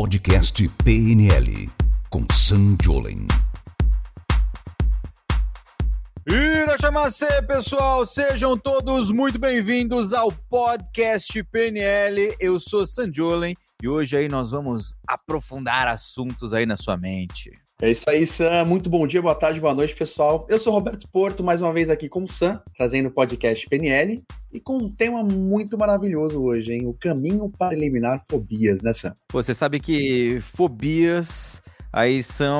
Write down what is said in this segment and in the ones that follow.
Podcast PNL com Sam Jolen. Irachamacê, pessoal, sejam todos muito bem-vindos ao podcast PNL. Eu sou Sandiolen e hoje aí nós vamos aprofundar assuntos aí na sua mente. É isso aí, Sam. Muito bom dia, boa tarde, boa noite, pessoal. Eu sou Roberto Porto, mais uma vez aqui com o Sam, trazendo o podcast PNL e com um tema muito maravilhoso hoje, hein? O caminho para eliminar fobias, né, Sam? Você sabe que fobias aí são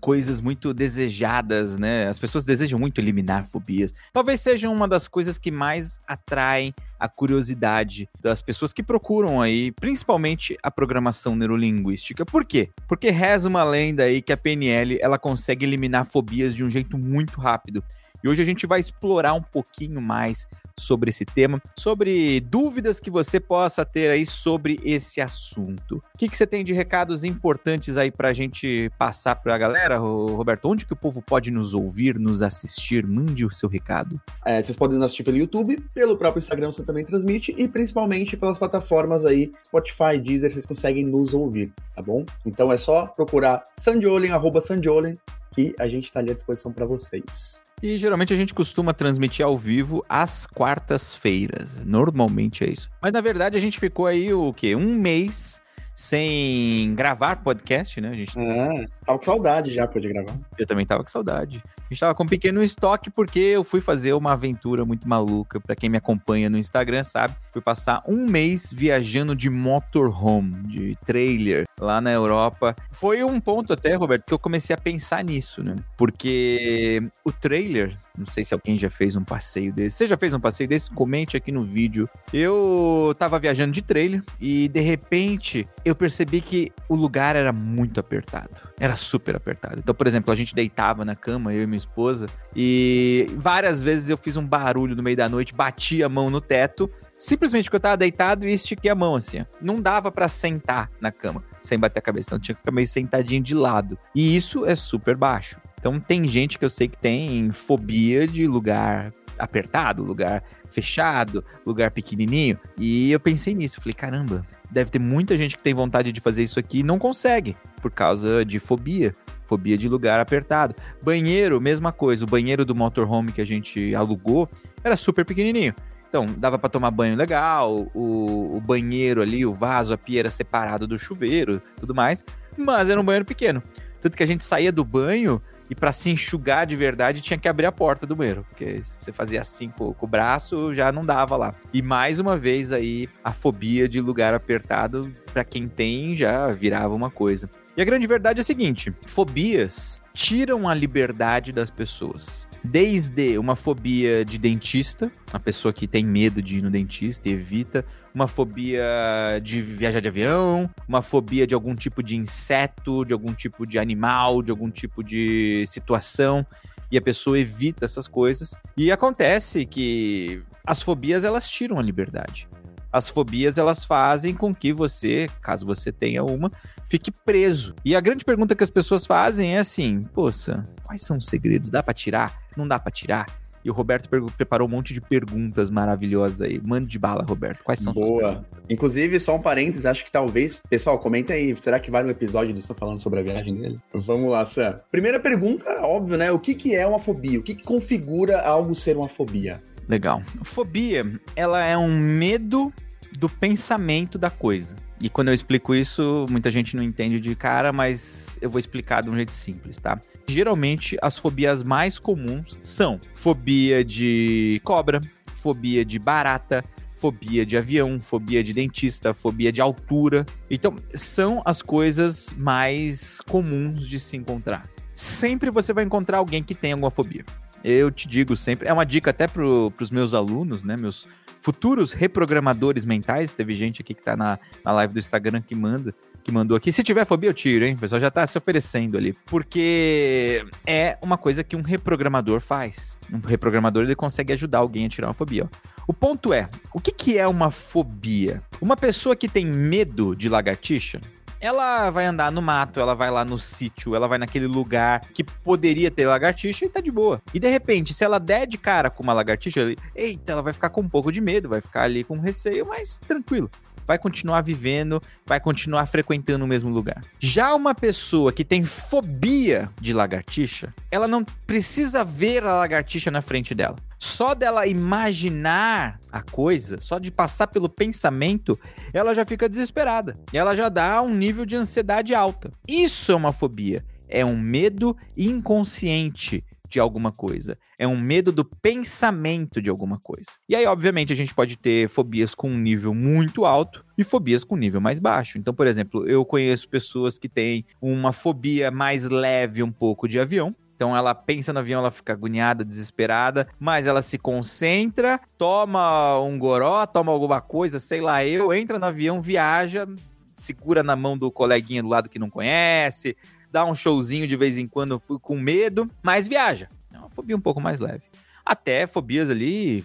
coisas muito desejadas, né? As pessoas desejam muito eliminar fobias. Talvez seja uma das coisas que mais atraem a curiosidade das pessoas que procuram aí, principalmente a programação neurolinguística. Por quê? Porque reza uma lenda aí que a PNL ela consegue eliminar fobias de um jeito muito rápido. E hoje a gente vai explorar um pouquinho mais sobre esse tema, sobre dúvidas que você possa ter aí sobre esse assunto. O que, que você tem de recados importantes aí para a gente passar para a galera, Roberto? Onde que o povo pode nos ouvir, nos assistir? Mande o seu recado. É, vocês podem nos assistir pelo YouTube, pelo próprio Instagram você também transmite e principalmente pelas plataformas aí, Spotify, Deezer, vocês conseguem nos ouvir, tá bom? Então é só procurar Sandiolen, arroba Sandiolen, que a gente está ali à disposição para vocês. E geralmente a gente costuma transmitir ao vivo às quartas-feiras. Normalmente é isso. Mas na verdade a gente ficou aí o quê? Um mês sem gravar podcast, né? A gente ah, tava com saudade já, pode gravar. Eu também tava com saudade. A gente tava com um pequeno estoque porque eu fui fazer uma aventura muito maluca. Para quem me acompanha no Instagram sabe, fui passar um mês viajando de motorhome, de trailer lá na Europa. Foi um ponto até, Roberto, que eu comecei a pensar nisso, né? Porque o trailer, não sei se alguém já fez um passeio desse. Você já fez um passeio desse? Comente aqui no vídeo. Eu tava viajando de trailer e de repente eu percebi que o lugar era muito apertado. Era super apertado. Então, por exemplo, a gente deitava na cama, eu e minha esposa, e várias vezes eu fiz um barulho no meio da noite, bati a mão no teto, simplesmente porque eu tava deitado e estiquei a mão assim. Não dava para sentar na cama sem bater a cabeça, então tinha que ficar meio sentadinho de lado. E isso é super baixo. Então tem gente que eu sei que tem fobia de lugar apertado, lugar fechado, lugar pequenininho. E eu pensei nisso, falei, caramba, deve ter muita gente que tem vontade de fazer isso aqui e não consegue por causa de fobia, fobia de lugar apertado. Banheiro, mesma coisa, o banheiro do motorhome que a gente alugou era super pequenininho. Então, dava para tomar banho legal, o, o, banheiro ali, o vaso, a pia era separado do chuveiro, tudo mais, mas era um banheiro pequeno. Tanto que a gente saía do banho e para se enxugar de verdade tinha que abrir a porta do banheiro, porque se você fazia assim com, com, o braço já não dava lá. E mais uma vez aí a fobia de lugar apertado para quem tem já virava uma coisa. E a grande verdade é a seguinte: fobias tiram a liberdade das pessoas. Desde uma fobia de dentista, a pessoa que tem medo de ir no dentista e evita, uma fobia de viajar de avião, uma fobia de algum tipo de inseto, de algum tipo de animal, de algum tipo de situação, e a pessoa evita essas coisas. E acontece que as fobias elas tiram a liberdade. As fobias elas fazem com que você, caso você tenha uma, fique preso. E a grande pergunta que as pessoas fazem é assim: poxa, quais são os segredos? Dá para tirar? Não dá para tirar? E o Roberto preparou um monte de perguntas maravilhosas aí. Mande de bala, Roberto. Quais são Boa. Inclusive, só um parênteses, acho que talvez. Pessoal, comenta aí. Será que vai no episódio do Sam falando sobre a viagem dele? Vamos lá, Sam. Primeira pergunta, óbvio, né? O que, que é uma fobia? O que, que configura algo ser uma fobia? Legal. Fobia, ela é um medo do pensamento da coisa. E quando eu explico isso, muita gente não entende de cara, mas eu vou explicar de um jeito simples, tá? Geralmente, as fobias mais comuns são fobia de cobra, fobia de barata, fobia de avião, fobia de dentista, fobia de altura. Então, são as coisas mais comuns de se encontrar. Sempre você vai encontrar alguém que tem alguma fobia. Eu te digo sempre, é uma dica até para os meus alunos, né, meus futuros reprogramadores mentais. Teve gente aqui que tá na, na live do Instagram que manda, que mandou aqui. Se tiver fobia, eu tiro, hein? O pessoal já tá se oferecendo ali. Porque é uma coisa que um reprogramador faz. Um reprogramador ele consegue ajudar alguém a tirar uma fobia. Ó. O ponto é, o que, que é uma fobia? Uma pessoa que tem medo de lagartixa, ela vai andar no mato, ela vai lá no sítio, ela vai naquele lugar que poderia ter lagartixa e tá de boa. E de repente, se ela der de cara com uma lagartixa, eita, ela vai ficar com um pouco de medo, vai ficar ali com receio, mas tranquilo. Vai continuar vivendo, vai continuar frequentando o mesmo lugar. Já uma pessoa que tem fobia de lagartixa, ela não precisa ver a lagartixa na frente dela. Só dela imaginar a coisa, só de passar pelo pensamento, ela já fica desesperada. E ela já dá um nível de ansiedade alta. Isso é uma fobia. É um medo inconsciente de alguma coisa. É um medo do pensamento de alguma coisa. E aí, obviamente, a gente pode ter fobias com um nível muito alto e fobias com nível mais baixo. Então, por exemplo, eu conheço pessoas que têm uma fobia mais leve um pouco de avião. Então ela pensa no avião, ela fica agoniada, desesperada, mas ela se concentra, toma um goró, toma alguma coisa, sei lá, eu, entra no avião, viaja, segura na mão do coleguinha do lado que não conhece, dá um showzinho de vez em quando com medo, mas viaja. É uma fobia um pouco mais leve. Até fobias ali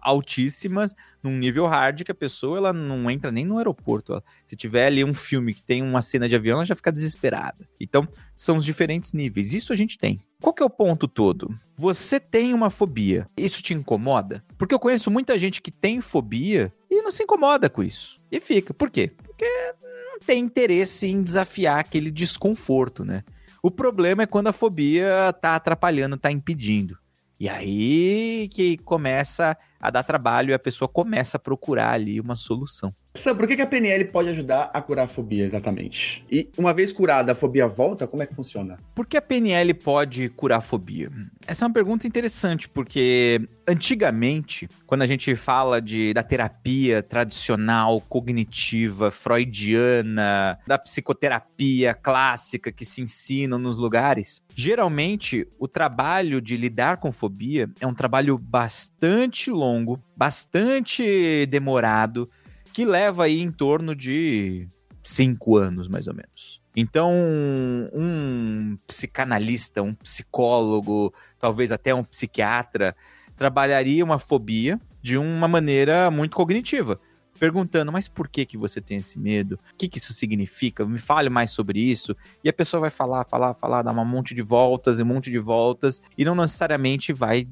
altíssimas, num nível hard que a pessoa ela não entra nem no aeroporto. Se tiver ali um filme que tem uma cena de avião, ela já fica desesperada. Então, são os diferentes níveis. Isso a gente tem. Qual que é o ponto todo? Você tem uma fobia. Isso te incomoda? Porque eu conheço muita gente que tem fobia e não se incomoda com isso. E fica. Por quê? Porque não tem interesse em desafiar aquele desconforto, né? O problema é quando a fobia tá atrapalhando, tá impedindo. E aí que começa a dar trabalho e a pessoa começa a procurar ali uma solução. Sam, por que a PNL pode ajudar a curar a fobia exatamente? E uma vez curada, a fobia volta? Como é que funciona? Por que a PNL pode curar a fobia? Essa é uma pergunta interessante, porque antigamente, quando a gente fala de, da terapia tradicional, cognitiva, freudiana, da psicoterapia clássica que se ensina nos lugares, geralmente o trabalho de lidar com fobia é um trabalho bastante longo longo, bastante demorado, que leva aí em torno de cinco anos, mais ou menos. Então, um psicanalista, um psicólogo, talvez até um psiquiatra, trabalharia uma fobia de uma maneira muito cognitiva perguntando, mas por que que você tem esse medo? O que que isso significa? Me fale mais sobre isso. E a pessoa vai falar, falar, falar, dar um monte de voltas e um monte de voltas e não necessariamente vai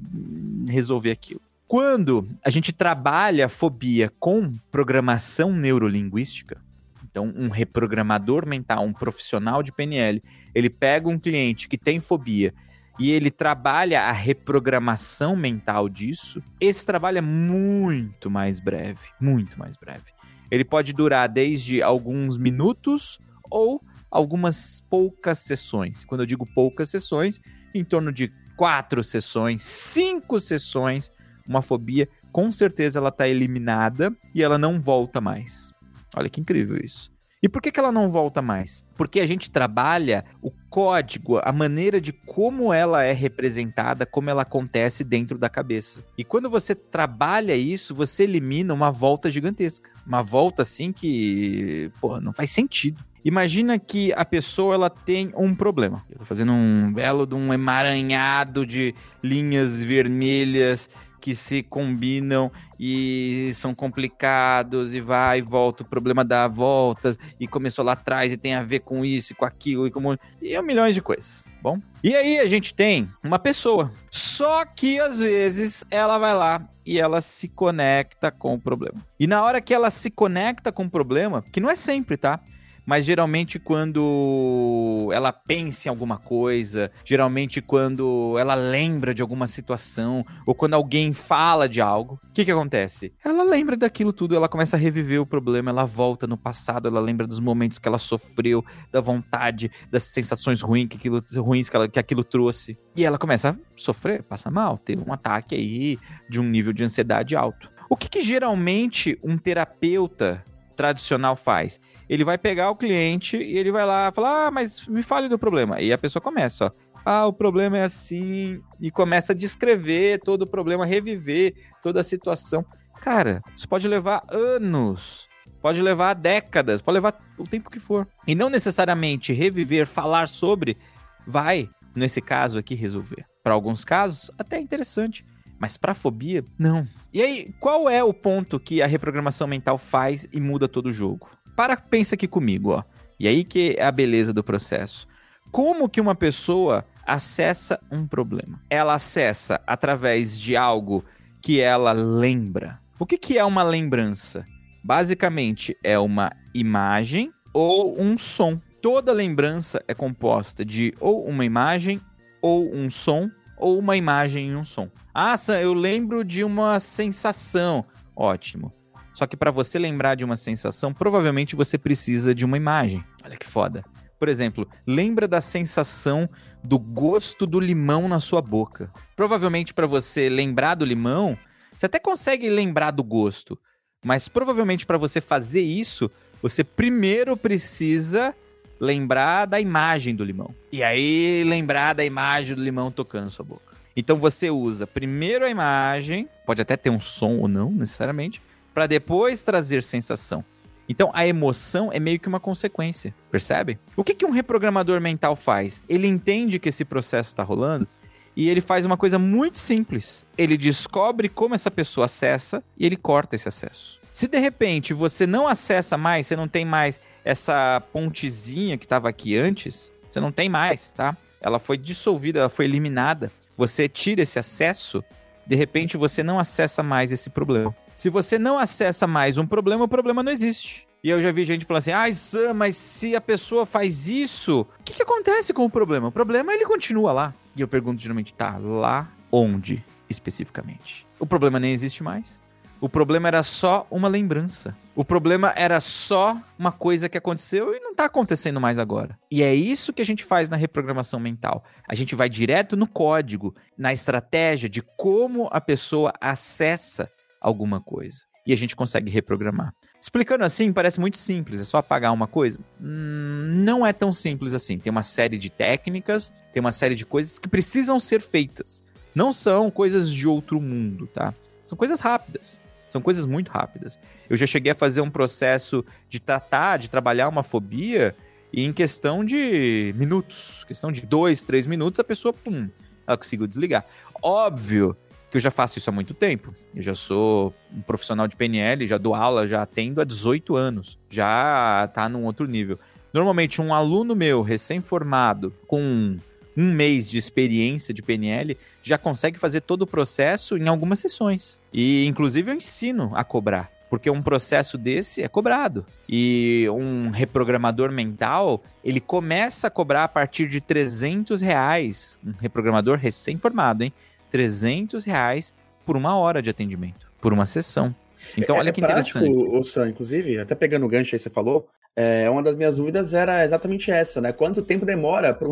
resolver aquilo. Quando a gente trabalha fobia com programação neurolinguística, então um reprogramador mental, um profissional de PNL, ele pega um cliente que tem fobia e ele trabalha a reprogramação mental disso, esse trabalho é muito mais breve, muito mais breve. Ele pode durar desde alguns minutos ou algumas poucas sessões. Quando eu digo poucas sessões, em torno de quatro sessões, cinco sessões uma fobia, com certeza ela está eliminada e ela não volta mais. Olha que incrível isso. E por que, que ela não volta mais? Porque a gente trabalha o código, a maneira de como ela é representada, como ela acontece dentro da cabeça. E quando você trabalha isso, você elimina uma volta gigantesca. Uma volta assim que, pô, não faz sentido. Imagina que a pessoa ela tem um problema. Eu tô fazendo um belo de um emaranhado de linhas vermelhas que se combinam e são complicados e vai e volta, o problema dá voltas e começou lá atrás e tem a ver com isso e com aquilo e como e é milhões de coisas, bom? E aí a gente tem uma pessoa, só que às vezes ela vai lá e ela se conecta com o problema. E na hora que ela se conecta com o problema, que não é sempre, tá? Mas geralmente quando ela pensa em alguma coisa, geralmente quando ela lembra de alguma situação, ou quando alguém fala de algo, o que que acontece? Ela lembra daquilo tudo, ela começa a reviver o problema, ela volta no passado, ela lembra dos momentos que ela sofreu, da vontade, das sensações ruins que aquilo, ruins que, ela, que aquilo trouxe. E ela começa a sofrer, passa mal, teve um ataque aí de um nível de ansiedade alto. O que, que geralmente um terapeuta tradicional faz? ele vai pegar o cliente e ele vai lá falar: Ah, mas me fale do problema. E a pessoa começa, ó. Ah, o problema é assim. E começa a descrever todo o problema, reviver toda a situação. Cara, isso pode levar anos. Pode levar décadas, pode levar o tempo que for. E não necessariamente reviver, falar sobre, vai, nesse caso aqui, resolver. Para alguns casos, até interessante. Mas para fobia, não. E aí, qual é o ponto que a reprogramação mental faz e muda todo o jogo? para, pensa aqui comigo, ó. E aí que é a beleza do processo. Como que uma pessoa acessa um problema? Ela acessa através de algo que ela lembra. O que, que é uma lembrança? basicamente é uma imagem ou um som. Toda lembrança é composta de ou uma imagem ou um som ou uma imagem e um som. Ah, Sam, eu lembro de uma sensação. Ótimo. Só que para você lembrar de uma sensação, provavelmente você precisa de uma imagem. Olha que foda. Por exemplo, lembra da sensação do gosto do limão na sua boca. Provavelmente para você lembrar do limão, você até consegue lembrar do gosto, mas provavelmente para você fazer isso, você primeiro precisa lembrar da imagem do limão. E aí lembrar da imagem do limão tocando na sua boca. Então você usa primeiro a imagem, pode até ter um som ou não necessariamente, para depois trazer sensação. Então a emoção é meio que uma consequência, percebe? O que, que um reprogramador mental faz? Ele entende que esse processo está rolando e ele faz uma coisa muito simples. Ele descobre como essa pessoa acessa e ele corta esse acesso. Se de repente você não acessa mais, você não tem mais essa pontezinha que estava aqui antes, você não tem mais, tá? Ela foi dissolvida, ela foi eliminada. Você tira esse acesso, de repente você não acessa mais esse problema. Se você não acessa mais um problema, o problema não existe. E eu já vi gente falando assim: ai, ah, Sam, mas se a pessoa faz isso, o que, que acontece com o problema? O problema ele continua lá. E eu pergunto geralmente: tá, lá onde especificamente? O problema nem existe mais. O problema era só uma lembrança. O problema era só uma coisa que aconteceu e não está acontecendo mais agora. E é isso que a gente faz na reprogramação mental. A gente vai direto no código, na estratégia de como a pessoa acessa alguma coisa. E a gente consegue reprogramar. Explicando assim, parece muito simples, é só apagar uma coisa? Hum, não é tão simples assim. Tem uma série de técnicas, tem uma série de coisas que precisam ser feitas. Não são coisas de outro mundo, tá? São coisas rápidas. São coisas muito rápidas. Eu já cheguei a fazer um processo de tratar, de trabalhar uma fobia, e em questão de minutos, questão de dois, três minutos, a pessoa, pum, ela conseguiu desligar. Óbvio que eu já faço isso há muito tempo. Eu já sou um profissional de PNL, já dou aula, já atendo há 18 anos. Já tá num outro nível. Normalmente, um aluno meu, recém-formado, com um mês de experiência de PNL, já consegue fazer todo o processo em algumas sessões. E, inclusive, eu ensino a cobrar. Porque um processo desse é cobrado. E um reprogramador mental, ele começa a cobrar a partir de 300 reais. Um reprogramador recém-formado, hein? 300 reais por uma hora de atendimento, por uma sessão. Então, é, olha que é prático, interessante. O Sam, inclusive, até pegando o gancho aí que você falou, é, uma das minhas dúvidas era exatamente essa, né? Quanto tempo demora para um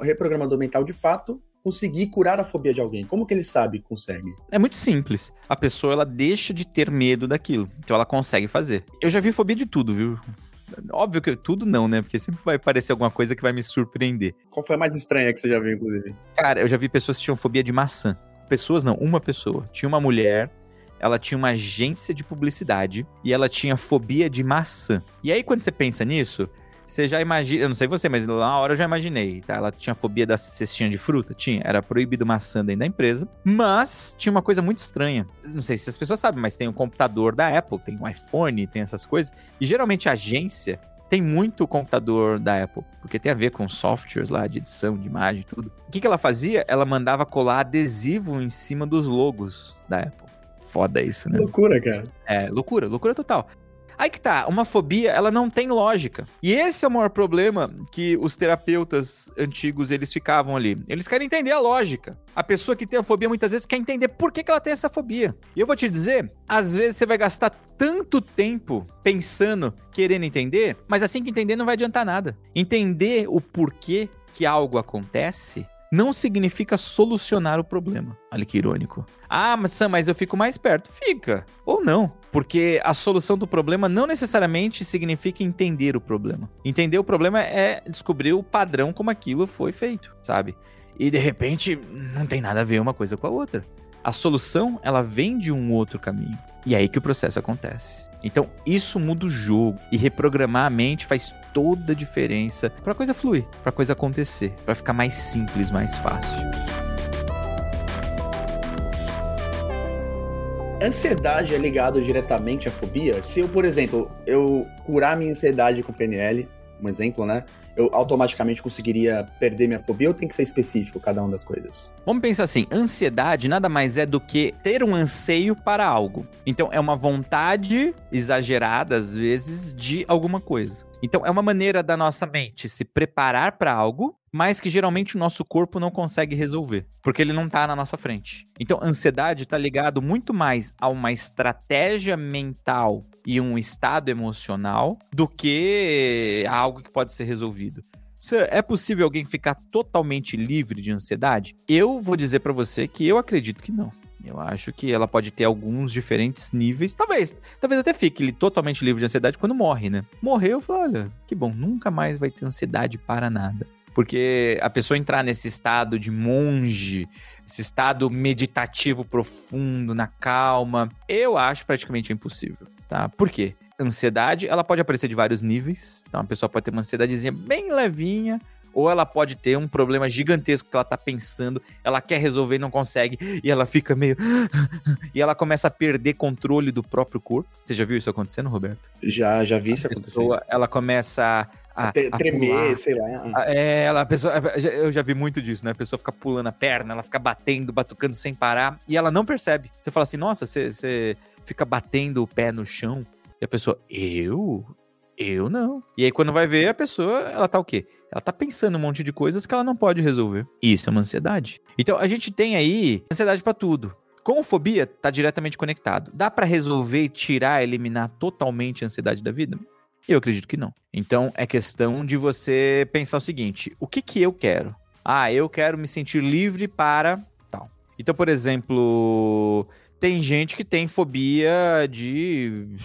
reprogramador mental de fato conseguir curar a fobia de alguém? Como que ele sabe que consegue? É muito simples. A pessoa ela deixa de ter medo daquilo, então ela consegue fazer. Eu já vi fobia de tudo, viu? Óbvio que tudo não, né? Porque sempre vai aparecer alguma coisa que vai me surpreender. Qual foi a mais estranha que você já viu, inclusive? Cara, eu já vi pessoas que tinham fobia de maçã. Pessoas não, uma pessoa. Tinha uma mulher, ela tinha uma agência de publicidade e ela tinha fobia de maçã. E aí, quando você pensa nisso, você já imagina, eu não sei você, mas na hora eu já imaginei, tá? Ela tinha fobia da cestinha de fruta? Tinha, era proibido maçã dentro da empresa, mas tinha uma coisa muito estranha. Não sei se as pessoas sabem, mas tem o computador da Apple, tem o iPhone, tem essas coisas, e geralmente a agência tem muito computador da Apple, porque tem a ver com softwares lá de edição, de imagem, tudo. O que, que ela fazia? Ela mandava colar adesivo em cima dos logos da Apple. Foda isso, né? Loucura, cara. É, loucura, loucura total. Aí que tá, uma fobia, ela não tem lógica. E esse é o maior problema que os terapeutas antigos, eles ficavam ali. Eles querem entender a lógica. A pessoa que tem a fobia muitas vezes quer entender por que, que ela tem essa fobia. E eu vou te dizer, às vezes você vai gastar tanto tempo pensando, querendo entender, mas assim que entender não vai adiantar nada. Entender o porquê que algo acontece não significa solucionar o problema. Olha que irônico. Ah, mas Sam, mas eu fico mais perto. Fica. Ou não. Porque a solução do problema não necessariamente significa entender o problema. Entender o problema é descobrir o padrão como aquilo foi feito, sabe? E de repente não tem nada a ver uma coisa com a outra. A solução, ela vem de um outro caminho. E é aí que o processo acontece. Então, isso muda o jogo e reprogramar a mente faz toda a diferença para a coisa fluir, para a coisa acontecer, para ficar mais simples, mais fácil. Ansiedade é ligado diretamente à fobia? Se eu, por exemplo, eu curar minha ansiedade com PNL, um exemplo, né? Eu automaticamente conseguiria perder minha fobia ou tem que ser específico cada uma das coisas? Vamos pensar assim: ansiedade nada mais é do que ter um anseio para algo. Então, é uma vontade exagerada, às vezes, de alguma coisa. Então, é uma maneira da nossa mente se preparar para algo, mas que geralmente o nosso corpo não consegue resolver, porque ele não está na nossa frente. Então, ansiedade está ligado muito mais a uma estratégia mental e um estado emocional do que a algo que pode ser resolvido. Sir, é possível alguém ficar totalmente livre de ansiedade? Eu vou dizer para você que eu acredito que não. Eu acho que ela pode ter alguns diferentes níveis. Talvez, talvez até fique totalmente livre de ansiedade quando morre, né? Morreu, eu falo, olha, que bom, nunca mais vai ter ansiedade para nada. Porque a pessoa entrar nesse estado de monge, esse estado meditativo profundo, na calma, eu acho praticamente impossível, tá? Por quê? Ansiedade, ela pode aparecer de vários níveis. Então a pessoa pode ter uma ansiedadezinha bem levinha, ou ela pode ter um problema gigantesco que ela tá pensando, ela quer resolver e não consegue, e ela fica meio. e ela começa a perder controle do próprio corpo. Você já viu isso acontecendo, Roberto? Já, já vi isso acontecer. Ela começa a, a, tremer, sei lá. É, ela, a pessoa, eu já vi muito disso, né? A pessoa fica pulando a perna, ela fica batendo, batucando sem parar, e ela não percebe. Você fala assim, nossa, você, você fica batendo o pé no chão, e a pessoa, eu? Eu não. E aí, quando vai ver, a pessoa, ela tá o quê? Ela tá pensando um monte de coisas que ela não pode resolver. Isso é uma ansiedade. Então, a gente tem aí ansiedade para tudo. Com fobia, tá diretamente conectado. Dá para resolver, tirar, eliminar totalmente a ansiedade da vida? Eu acredito que não. Então, é questão de você pensar o seguinte: o que que eu quero? Ah, eu quero me sentir livre para tal. Então, por exemplo, tem gente que tem fobia de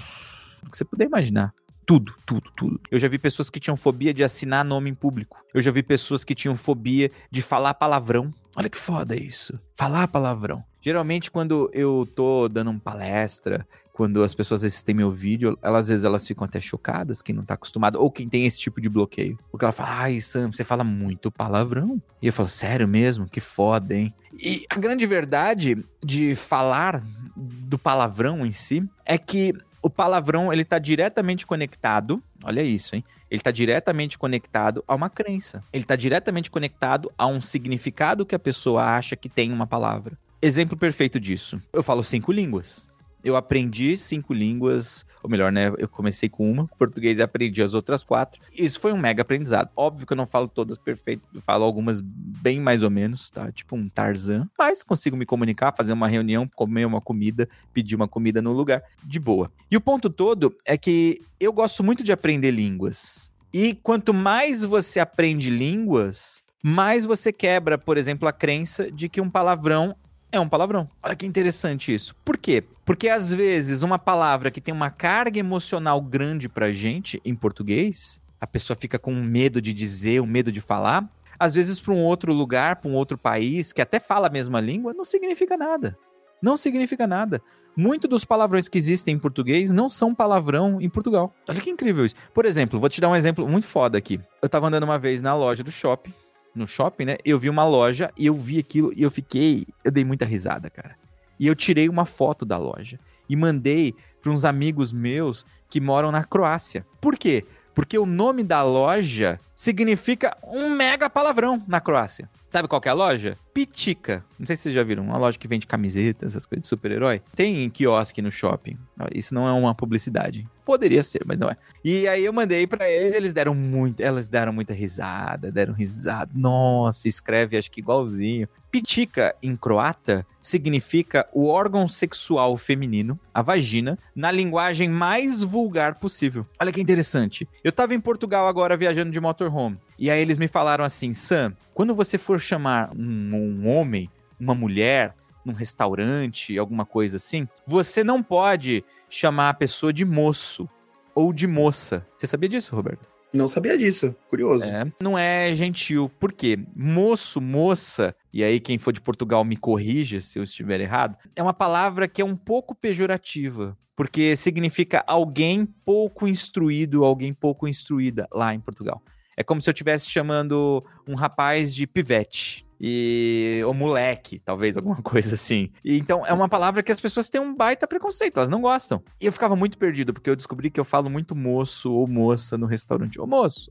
o que você puder imaginar. Tudo, tudo, tudo. Eu já vi pessoas que tinham fobia de assinar nome em público. Eu já vi pessoas que tinham fobia de falar palavrão. Olha que foda isso. Falar palavrão. Geralmente, quando eu tô dando uma palestra, quando as pessoas assistem meu vídeo, elas, às vezes elas ficam até chocadas, quem não tá acostumado, ou quem tem esse tipo de bloqueio. Porque ela fala, ai, Sam, você fala muito palavrão. E eu falo, sério mesmo? Que foda, hein? E a grande verdade de falar do palavrão em si é que o palavrão ele está diretamente conectado, olha isso, hein? Ele está diretamente conectado a uma crença. Ele está diretamente conectado a um significado que a pessoa acha que tem uma palavra. Exemplo perfeito disso. Eu falo cinco línguas eu aprendi cinco línguas, ou melhor, né? Eu comecei com uma, português e aprendi as outras quatro. Isso foi um mega aprendizado. Óbvio que eu não falo todas perfeito, eu falo algumas bem mais ou menos, tá? Tipo um Tarzan, mas consigo me comunicar, fazer uma reunião, comer uma comida, pedir uma comida no lugar, de boa. E o ponto todo é que eu gosto muito de aprender línguas. E quanto mais você aprende línguas, mais você quebra, por exemplo, a crença de que um palavrão é um palavrão. Olha que interessante isso. Por quê? Porque às vezes uma palavra que tem uma carga emocional grande pra gente em português, a pessoa fica com medo de dizer, um medo de falar. Às vezes, para um outro lugar, para um outro país, que até fala a mesma língua, não significa nada. Não significa nada. Muitos dos palavrões que existem em português não são palavrão em Portugal. Olha que incrível isso. Por exemplo, vou te dar um exemplo muito foda aqui. Eu tava andando uma vez na loja do shopping no shopping, né? Eu vi uma loja e eu vi aquilo e eu fiquei. Eu dei muita risada, cara. E eu tirei uma foto da loja e mandei para uns amigos meus que moram na Croácia. Por quê? Porque o nome da loja significa um mega palavrão na Croácia. Sabe qual é a loja? Pitica. Não sei se vocês já viram. Uma loja que vende camisetas, essas coisas de super-herói. Tem quiosque no shopping. Isso não é uma publicidade. Poderia ser, mas não é. E aí eu mandei para eles, eles deram muito, elas deram muita risada, deram risada. Nossa, escreve acho que igualzinho. Pitica em croata significa o órgão sexual feminino, a vagina, na linguagem mais vulgar possível. Olha que interessante. Eu tava em Portugal agora viajando de motorhome. E aí eles me falaram assim: Sam, quando você for chamar um, um homem, uma mulher, num restaurante, alguma coisa assim, você não pode chamar a pessoa de moço ou de moça. Você sabia disso, Roberto? Não sabia disso, curioso. É, não é gentil. Por quê? Moço, moça, e aí quem for de Portugal me corrija se eu estiver errado, é uma palavra que é um pouco pejorativa, porque significa alguém pouco instruído, alguém pouco instruída lá em Portugal. É como se eu estivesse chamando um rapaz de pivete. E o moleque, talvez alguma coisa assim. E, então é uma palavra que as pessoas têm um baita preconceito, elas não gostam. E eu ficava muito perdido, porque eu descobri que eu falo muito moço ou moça no restaurante. Ô moço.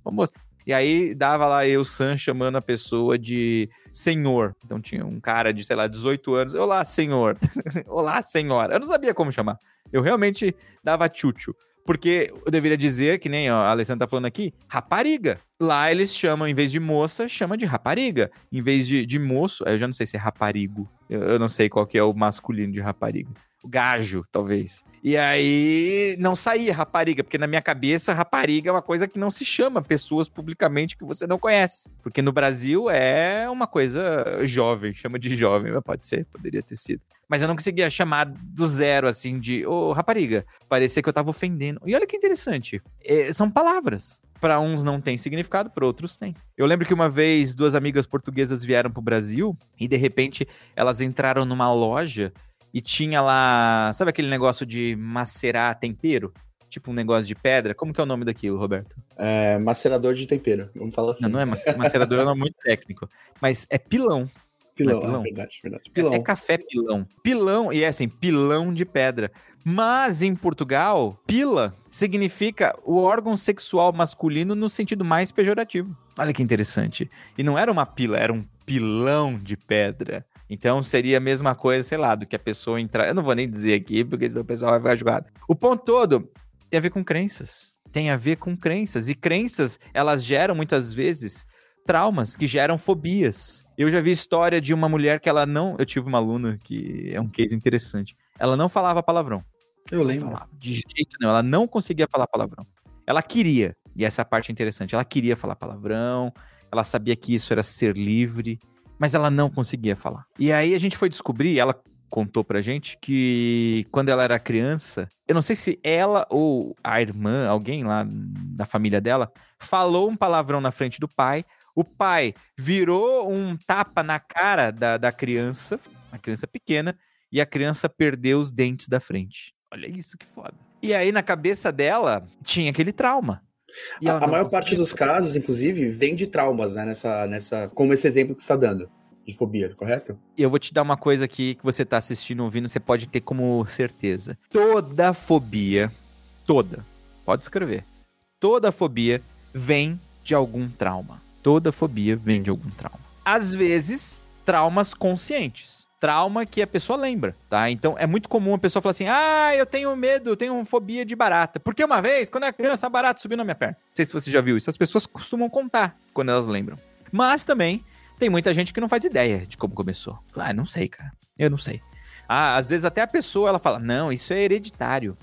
E aí dava lá eu, Sam, chamando a pessoa de senhor. Então tinha um cara de, sei lá, 18 anos. Olá, senhor. Olá, senhora. Eu não sabia como chamar. Eu realmente dava tchutchu. Porque eu deveria dizer, que nem ó, a Alessandra tá falando aqui, rapariga. Lá eles chamam, em vez de moça, chama de rapariga. Em vez de, de moço, eu já não sei se é raparigo. Eu, eu não sei qual que é o masculino de rapariga. Gajo, talvez. E aí não saía rapariga, porque na minha cabeça, rapariga é uma coisa que não se chama pessoas publicamente que você não conhece. Porque no Brasil é uma coisa jovem, chama de jovem, mas pode ser, poderia ter sido. Mas eu não conseguia chamar do zero, assim, de ô, oh, rapariga. Parecia que eu tava ofendendo. E olha que interessante. É, são palavras. Para uns não tem significado, para outros tem. Eu lembro que uma vez duas amigas portuguesas vieram pro Brasil e de repente elas entraram numa loja e tinha lá, sabe aquele negócio de macerar tempero? Tipo um negócio de pedra. Como que é o nome daquilo, Roberto? É, macerador de tempero, vamos falar assim. Não, não é macerador, é um nome muito técnico. Mas é pilão. Pilão, é pilão? Ah, verdade, verdade. Pilão. É, é café pilão. Pilão, e é assim, pilão de pedra. Mas em Portugal, pila significa o órgão sexual masculino no sentido mais pejorativo. Olha que interessante. E não era uma pila, era um pilão de pedra. Então seria a mesma coisa, sei lá, do que a pessoa entrar. Eu não vou nem dizer aqui, porque senão o pessoal vai ficar jogado. O ponto todo tem a ver com crenças. Tem a ver com crenças. E crenças, elas geram muitas vezes traumas, que geram fobias. Eu já vi história de uma mulher que ela não. Eu tive uma aluna que é um case interessante. Ela não falava palavrão. Eu lembro. Falava, de jeito nenhum. Ela não conseguia falar palavrão. Ela queria, e essa é a parte interessante, ela queria falar palavrão, ela sabia que isso era ser livre, mas ela não conseguia falar. E aí a gente foi descobrir, ela contou pra gente que quando ela era criança, eu não sei se ela ou a irmã, alguém lá da família dela, falou um palavrão na frente do pai. O pai virou um tapa na cara da, da criança, a criança pequena, e a criança perdeu os dentes da frente. Olha isso que foda. E aí na cabeça dela tinha aquele trauma. A, a, maior parte dos casos, inclusive, vem de traumas, né? Nessa, nessa, como esse exemplo que você está dando. De fobias, correto? E eu vou te dar uma coisa aqui que você está assistindo, ouvindo, você pode ter como certeza. Toda fobia, toda, pode escrever. Toda fobia vem de algum trauma. Toda fobia vem de algum trauma. Às vezes, traumas conscientes trauma que a pessoa lembra, tá? Então é muito comum a pessoa falar assim: ah, eu tenho medo, eu tenho fobia de barata. Porque uma vez, quando eu era criança, a barata subiu na minha perna. Não sei se você já viu isso. As pessoas costumam contar quando elas lembram. Mas também tem muita gente que não faz ideia de como começou. Ah, não sei, cara. Eu não sei. Ah, às vezes até a pessoa ela fala: não, isso é hereditário.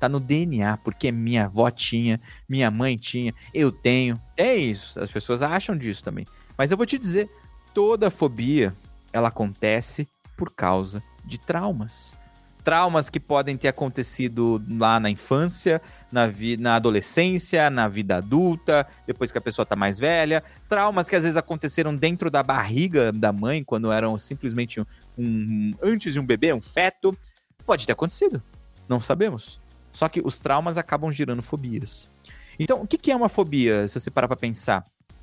Tá no DNA, porque minha avó tinha, minha mãe tinha, eu tenho. É isso. As pessoas acham disso também. Mas eu vou te dizer: toda fobia ela acontece por causa de traumas. Traumas que podem ter acontecido lá na infância, na, na adolescência, na vida adulta, depois que a pessoa está mais velha. Traumas que às vezes aconteceram dentro da barriga da mãe, quando eram simplesmente um, um antes de um bebê, um feto. Pode ter acontecido. Não sabemos. Só que os traumas acabam gerando fobias. Então, o que é uma fobia, se você parar para pensar?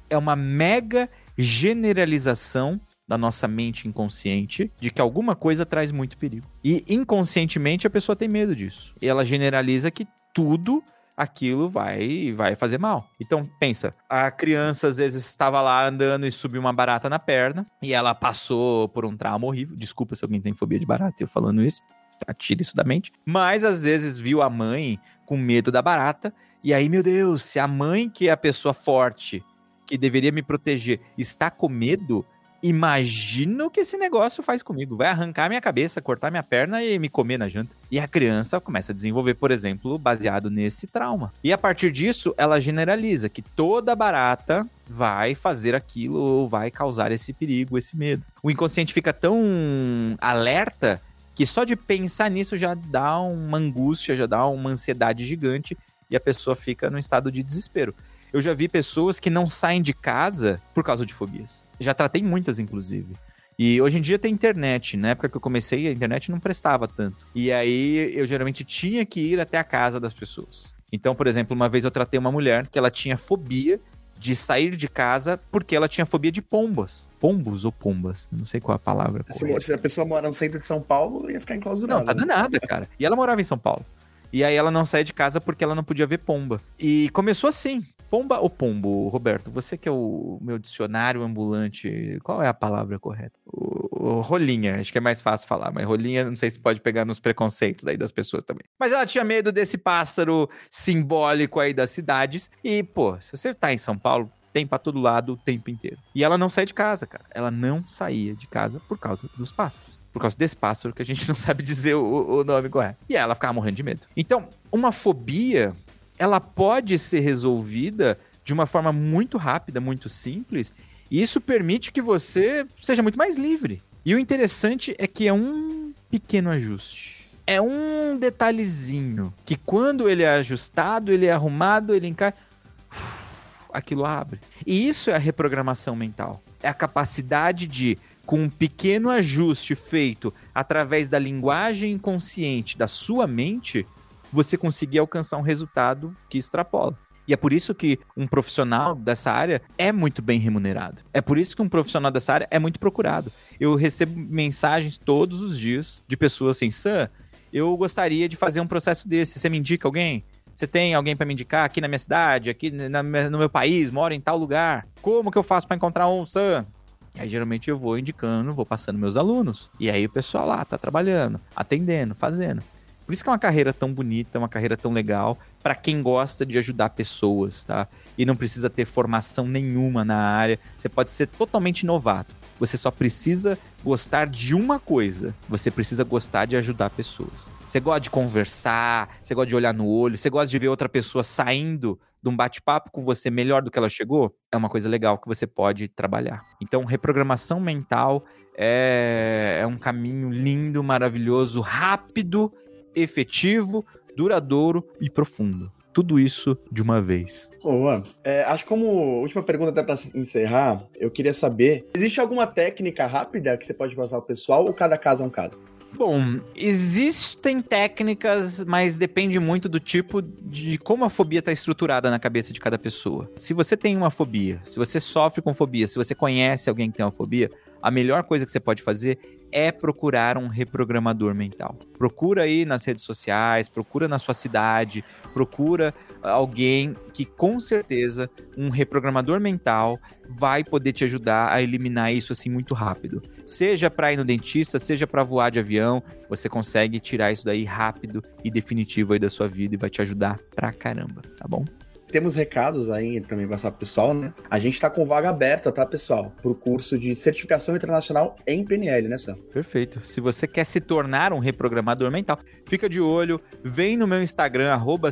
É uma mega generalização da nossa mente inconsciente de que alguma coisa traz muito perigo. E inconscientemente a pessoa tem medo disso. E ela generaliza que tudo aquilo vai vai fazer mal. Então pensa, a criança às vezes estava lá andando e subiu uma barata na perna e ela passou por um trauma horrível. Desculpa se alguém tem fobia de barata eu falando isso. Atira isso da mente. Mas às vezes viu a mãe com medo da barata e aí, meu Deus, se a mãe que é a pessoa forte que deveria me proteger está com medo, imagina o que esse negócio faz comigo. Vai arrancar minha cabeça, cortar minha perna e me comer na janta. E a criança começa a desenvolver, por exemplo, baseado nesse trauma. E a partir disso, ela generaliza que toda barata vai fazer aquilo vai causar esse perigo, esse medo. O inconsciente fica tão alerta que só de pensar nisso já dá uma angústia, já dá uma ansiedade gigante e a pessoa fica no estado de desespero. Eu já vi pessoas que não saem de casa por causa de fobias. Já tratei muitas, inclusive. E hoje em dia tem internet. Na época que eu comecei, a internet não prestava tanto. E aí eu geralmente tinha que ir até a casa das pessoas. Então, por exemplo, uma vez eu tratei uma mulher que ela tinha fobia de sair de casa porque ela tinha fobia de pombas. Pombos ou pombas? Não sei qual é a palavra. Se, se a pessoa mora no centro de São Paulo, ia ficar enclausurada. Não, tá danada, cara. E ela morava em São Paulo. E aí ela não saía de casa porque ela não podia ver pomba. E começou assim. Pomba ou pombo, Roberto? Você que é o meu dicionário ambulante, qual é a palavra correta? O, o, rolinha, acho que é mais fácil falar, mas rolinha não sei se pode pegar nos preconceitos aí das pessoas também. Mas ela tinha medo desse pássaro simbólico aí das cidades. E, pô, se você tá em São Paulo, tem pra todo lado o tempo inteiro. E ela não sai de casa, cara. Ela não saía de casa por causa dos pássaros por causa desse pássaro que a gente não sabe dizer o, o, nome correto. E ela ficava morrendo de medo. Então, uma fobia ela pode ser resolvida de uma forma muito rápida, muito simples, e isso permite que você seja muito mais livre. E o interessante é que é um pequeno ajuste. É um detalhezinho que quando ele é ajustado, ele é arrumado, ele encaixa, aquilo abre. E isso é a reprogramação mental. É a capacidade de com um pequeno ajuste feito através da linguagem inconsciente da sua mente, você conseguir alcançar um resultado que extrapola. E é por isso que um profissional dessa área é muito bem remunerado. É por isso que um profissional dessa área é muito procurado. Eu recebo mensagens todos os dias de pessoas assim: Sam, eu gostaria de fazer um processo desse. Você me indica alguém? Você tem alguém para me indicar aqui na minha cidade, aqui na, no meu país, mora em tal lugar? Como que eu faço para encontrar um Sam? Aí geralmente eu vou indicando, vou passando meus alunos. E aí o pessoal lá tá trabalhando, atendendo, fazendo. Por isso que é uma carreira tão bonita, uma carreira tão legal, para quem gosta de ajudar pessoas, tá? E não precisa ter formação nenhuma na área, você pode ser totalmente novato. Você só precisa gostar de uma coisa. Você precisa gostar de ajudar pessoas. Você gosta de conversar, você gosta de olhar no olho, você gosta de ver outra pessoa saindo de um bate-papo com você melhor do que ela chegou, é uma coisa legal que você pode trabalhar. Então, reprogramação mental é, é um caminho lindo, maravilhoso, rápido efetivo, duradouro e profundo. Tudo isso de uma vez. Boa. É, acho que como última pergunta até para encerrar, eu queria saber, existe alguma técnica rápida que você pode passar ao pessoal ou cada caso é um caso? Bom, existem técnicas, mas depende muito do tipo de como a fobia está estruturada na cabeça de cada pessoa. Se você tem uma fobia, se você sofre com fobia, se você conhece alguém que tem uma fobia, a melhor coisa que você pode fazer é procurar um reprogramador mental. Procura aí nas redes sociais, procura na sua cidade, procura alguém que com certeza um reprogramador mental vai poder te ajudar a eliminar isso assim muito rápido. Seja para ir no dentista, seja para voar de avião, você consegue tirar isso daí rápido e definitivo aí da sua vida e vai te ajudar pra caramba, tá bom? Temos recados aí também para passar pro pessoal, né? A gente está com vaga aberta, tá, pessoal? Pro curso de certificação internacional em PNL, né, Sam? Perfeito. Se você quer se tornar um reprogramador mental, fica de olho, vem no meu Instagram, arroba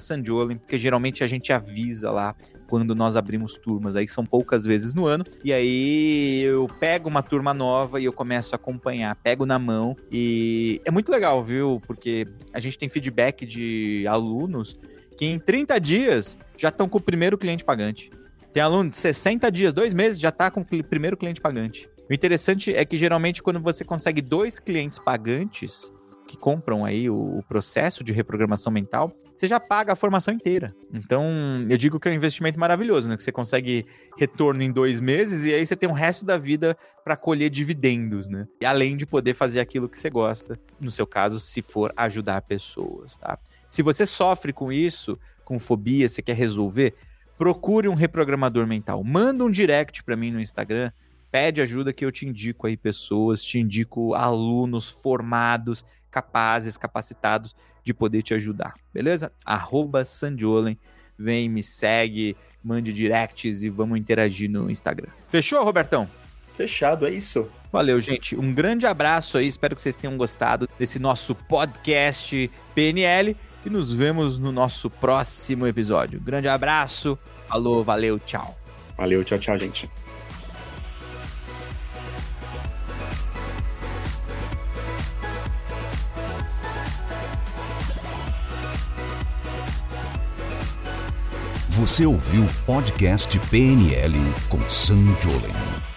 porque geralmente a gente avisa lá quando nós abrimos turmas. Aí são poucas vezes no ano. E aí eu pego uma turma nova e eu começo a acompanhar, pego na mão. E é muito legal, viu? Porque a gente tem feedback de alunos que em 30 dias já estão com o primeiro cliente pagante. Tem aluno de 60 dias, dois meses, já está com o primeiro cliente pagante. O interessante é que geralmente quando você consegue dois clientes pagantes que compram aí o, o, processo de reprogramação mental, você já paga a formação inteira. Então, eu digo que é um investimento maravilhoso, né? Que você consegue retorno em dois meses e aí você tem o resto da vida para colher dividendos, né? E além de poder fazer aquilo que você gosta, no seu caso, se for ajudar pessoas, tá? Se você sofre com isso, com fobia, você quer resolver, procure um reprogramador mental. Manda um direct para mim no Instagram, pede ajuda que eu te indico aí pessoas, te indico alunos formados, capazes, capacitados de poder te ajudar, beleza? Arroba Sandiolen, vem, me segue, mande directs e vamos interagir no Instagram. Fechou, Robertão? Fechado, é isso. Valeu, gente. Um grande abraço aí. Espero que vocês tenham gostado desse nosso podcast PNL e nos vemos no nosso próximo episódio. Grande abraço, falou, valeu, tchau. Valeu, tchau, tchau, gente. Você ouviu o podcast PNL com Sam Jolen.